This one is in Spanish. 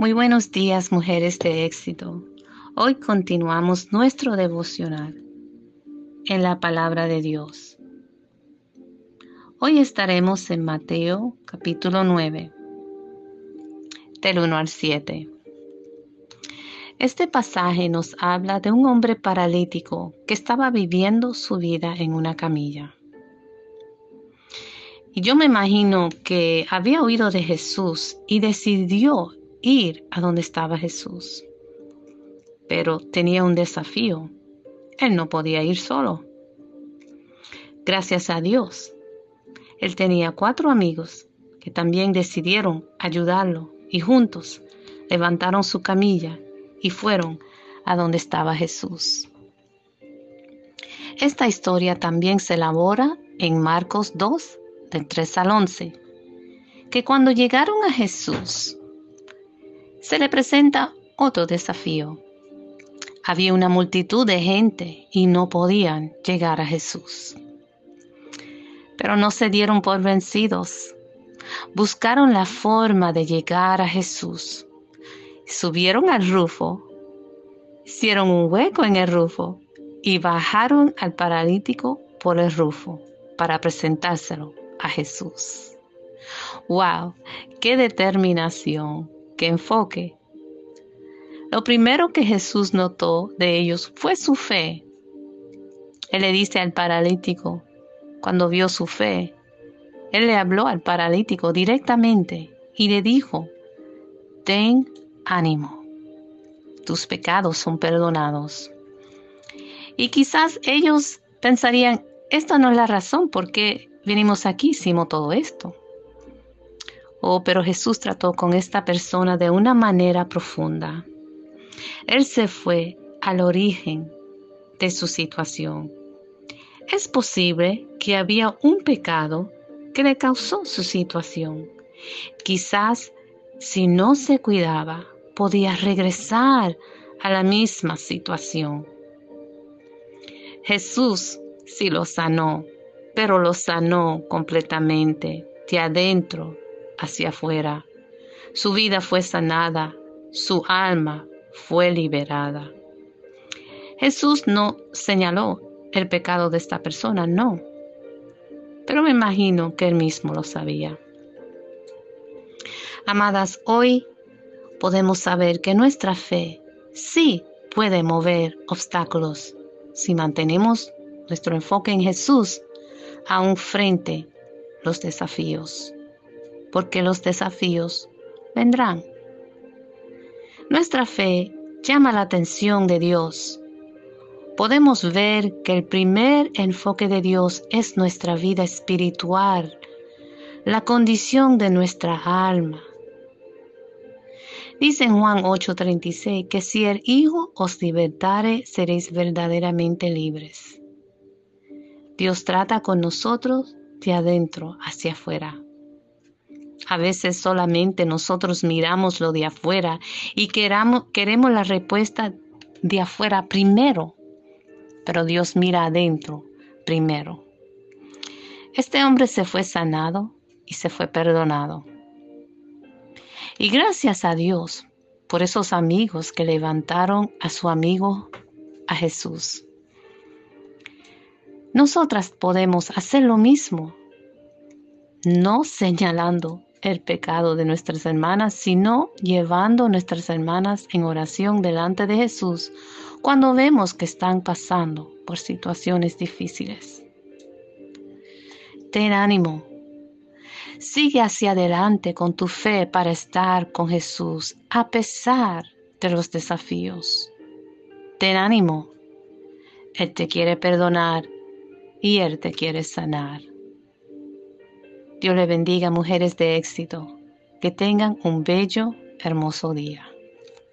Muy buenos días, mujeres de éxito. Hoy continuamos nuestro devocional en la palabra de Dios. Hoy estaremos en Mateo capítulo 9, del 1 al 7. Este pasaje nos habla de un hombre paralítico que estaba viviendo su vida en una camilla. Y yo me imagino que había oído de Jesús y decidió ir a donde estaba Jesús. Pero tenía un desafío. Él no podía ir solo. Gracias a Dios, él tenía cuatro amigos que también decidieron ayudarlo y juntos levantaron su camilla y fueron a donde estaba Jesús. Esta historia también se elabora en Marcos 2, del 3 al 11, que cuando llegaron a Jesús, se le presenta otro desafío. Había una multitud de gente y no podían llegar a Jesús. Pero no se dieron por vencidos. Buscaron la forma de llegar a Jesús. Subieron al rufo, hicieron un hueco en el rufo y bajaron al paralítico por el rufo para presentárselo a Jesús. ¡Wow! ¡Qué determinación! ¡Qué enfoque! Lo primero que Jesús notó de ellos fue su fe. Él le dice al paralítico, cuando vio su fe, Él le habló al paralítico directamente y le dijo, ten ánimo, tus pecados son perdonados. Y quizás ellos pensarían, esta no es la razón por qué venimos aquí, hicimos todo esto. Oh, pero Jesús trató con esta persona de una manera profunda. Él se fue al origen de su situación. Es posible que había un pecado que le causó su situación. Quizás si no se cuidaba, podía regresar a la misma situación. Jesús sí lo sanó, pero lo sanó completamente, de adentro hacia afuera. Su vida fue sanada, su alma fue liberada. Jesús no señaló el pecado de esta persona, no. Pero me imagino que él mismo lo sabía. Amadas, hoy podemos saber que nuestra fe sí puede mover obstáculos si mantenemos nuestro enfoque en Jesús aún frente los desafíos, porque los desafíos vendrán. Nuestra fe llama la atención de Dios. Podemos ver que el primer enfoque de Dios es nuestra vida espiritual, la condición de nuestra alma. Dice en Juan 8:36 que si el Hijo os libertare, seréis verdaderamente libres. Dios trata con nosotros de adentro hacia afuera. A veces solamente nosotros miramos lo de afuera y queramos, queremos la respuesta de afuera primero, pero Dios mira adentro primero. Este hombre se fue sanado y se fue perdonado. Y gracias a Dios por esos amigos que levantaron a su amigo a Jesús. Nosotras podemos hacer lo mismo, no señalando el pecado de nuestras hermanas, sino llevando nuestras hermanas en oración delante de Jesús cuando vemos que están pasando por situaciones difíciles. Ten ánimo. Sigue hacia adelante con tu fe para estar con Jesús a pesar de los desafíos. Ten ánimo. Él te quiere perdonar y Él te quiere sanar. Dios le bendiga, mujeres de éxito. Que tengan un bello, hermoso día.